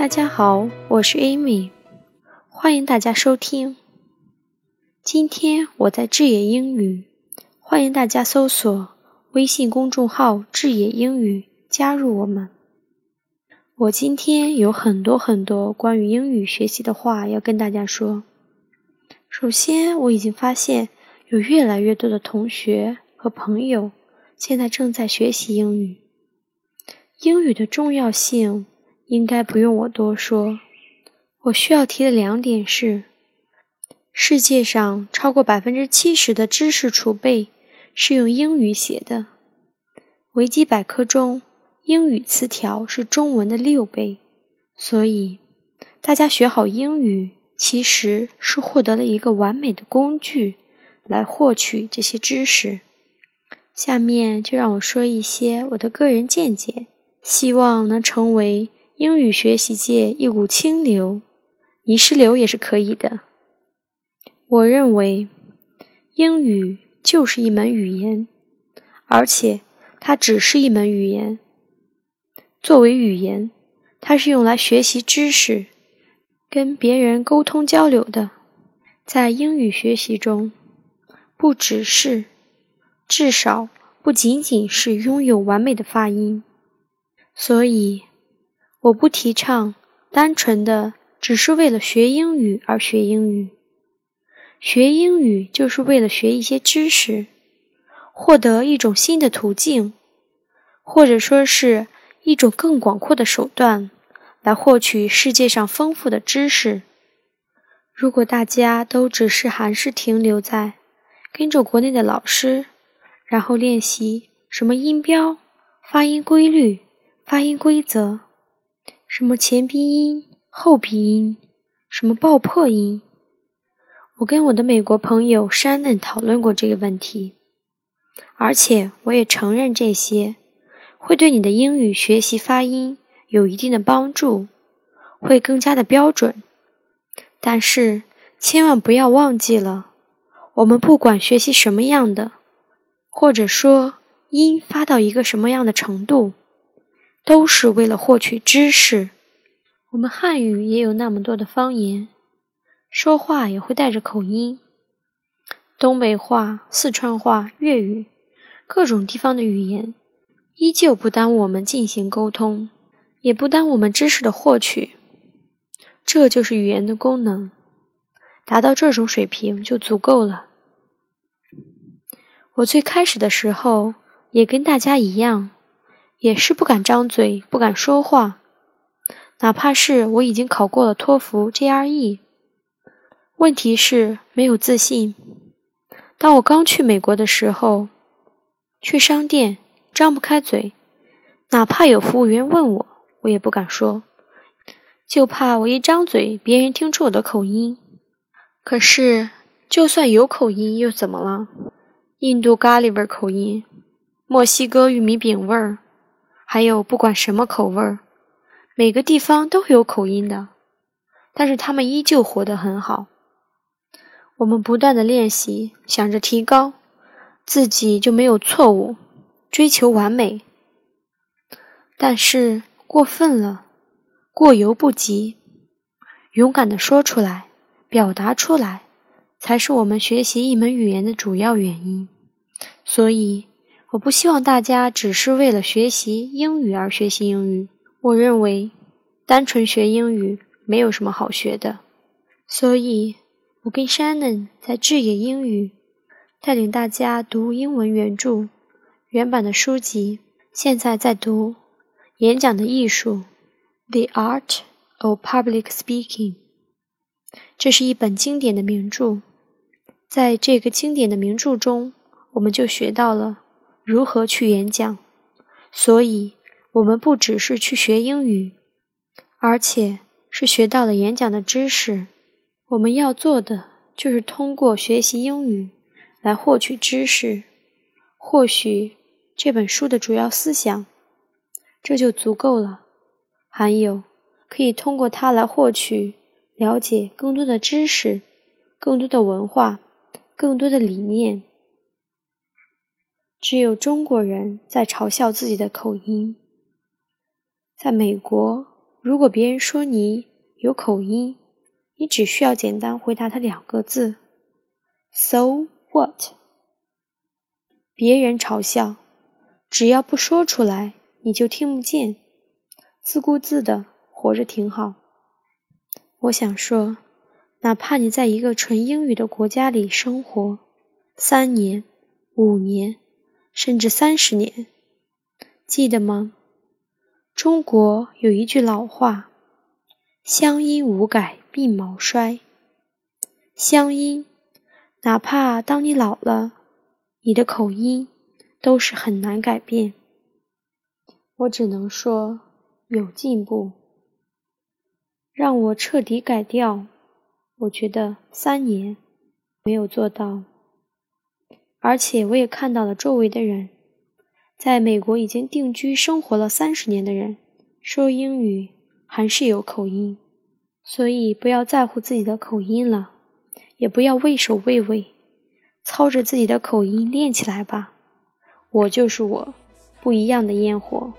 大家好，我是 Amy，欢迎大家收听。今天我在智野英语，欢迎大家搜索微信公众号“智野英语”，加入我们。我今天有很多很多关于英语学习的话要跟大家说。首先，我已经发现有越来越多的同学和朋友现在正在学习英语。英语的重要性应该不用我多说。我需要提的两点是：世界上超过百分之七十的知识储备是用英语写的。维基百科中。英语词条是中文的六倍，所以大家学好英语其实是获得了一个完美的工具来获取这些知识。下面就让我说一些我的个人见解，希望能成为英语学习界一股清流，泥石流也是可以的。我认为英语就是一门语言，而且它只是一门语言。作为语言，它是用来学习知识、跟别人沟通交流的。在英语学习中，不只是，至少不仅仅是拥有完美的发音。所以，我不提倡单纯的只是为了学英语而学英语。学英语就是为了学一些知识，获得一种新的途径，或者说是。一种更广阔的手段来获取世界上丰富的知识。如果大家都只是还是停留在跟着国内的老师，然后练习什么音标、发音规律、发音规则，什么前鼻音、后鼻音，什么爆破音，我跟我的美国朋友山嫩讨论过这个问题，而且我也承认这些。会对你的英语学习发音有一定的帮助，会更加的标准。但是千万不要忘记了，我们不管学习什么样的，或者说音发到一个什么样的程度，都是为了获取知识。我们汉语也有那么多的方言，说话也会带着口音。东北话、四川话、粤语，各种地方的语言。依旧不耽误我们进行沟通，也不耽误我们知识的获取。这就是语言的功能，达到这种水平就足够了。我最开始的时候也跟大家一样，也是不敢张嘴，不敢说话，哪怕是我已经考过了托福、GRE，问题是没有自信。当我刚去美国的时候，去商店。张不开嘴，哪怕有服务员问我，我也不敢说，就怕我一张嘴，别人听出我的口音。可是，就算有口音又怎么了？印度咖喱味口音，墨西哥玉米饼味儿，还有不管什么口味儿，每个地方都有口音的，但是他们依旧活得很好。我们不断的练习，想着提高，自己就没有错误。追求完美，但是过分了，过犹不及。勇敢的说出来，表达出来，才是我们学习一门语言的主要原因。所以，我不希望大家只是为了学习英语而学习英语。我认为，单纯学英语没有什么好学的。所以，我跟 Shannon 在智野英语带领大家读英文原著。原版的书籍，现在在读《演讲的艺术》（The Art of Public Speaking）。这是一本经典的名著，在这个经典的名著中，我们就学到了如何去演讲。所以，我们不只是去学英语，而且是学到了演讲的知识。我们要做的就是通过学习英语来获取知识，或许。这本书的主要思想，这就足够了。还有，可以通过它来获取、了解更多的知识、更多的文化、更多的理念。只有中国人在嘲笑自己的口音，在美国如果别人说你有口音，你只需要简单回答他两个字：“So what？” 别人嘲笑，只要不说出来，你就听不见，自顾自的活着挺好。我想说，哪怕你在一个纯英语的国家里生活三年、五年，甚至三十年，记得吗？中国有一句老话：“乡音无改鬓毛衰。”乡音，哪怕当你老了。你的口音都是很难改变，我只能说有进步。让我彻底改掉，我觉得三年没有做到。而且我也看到了周围的人，在美国已经定居生活了三十年的人，说英语还是有口音。所以不要在乎自己的口音了，也不要畏首畏尾。操着自己的口音练起来吧，我就是我，不一样的烟火。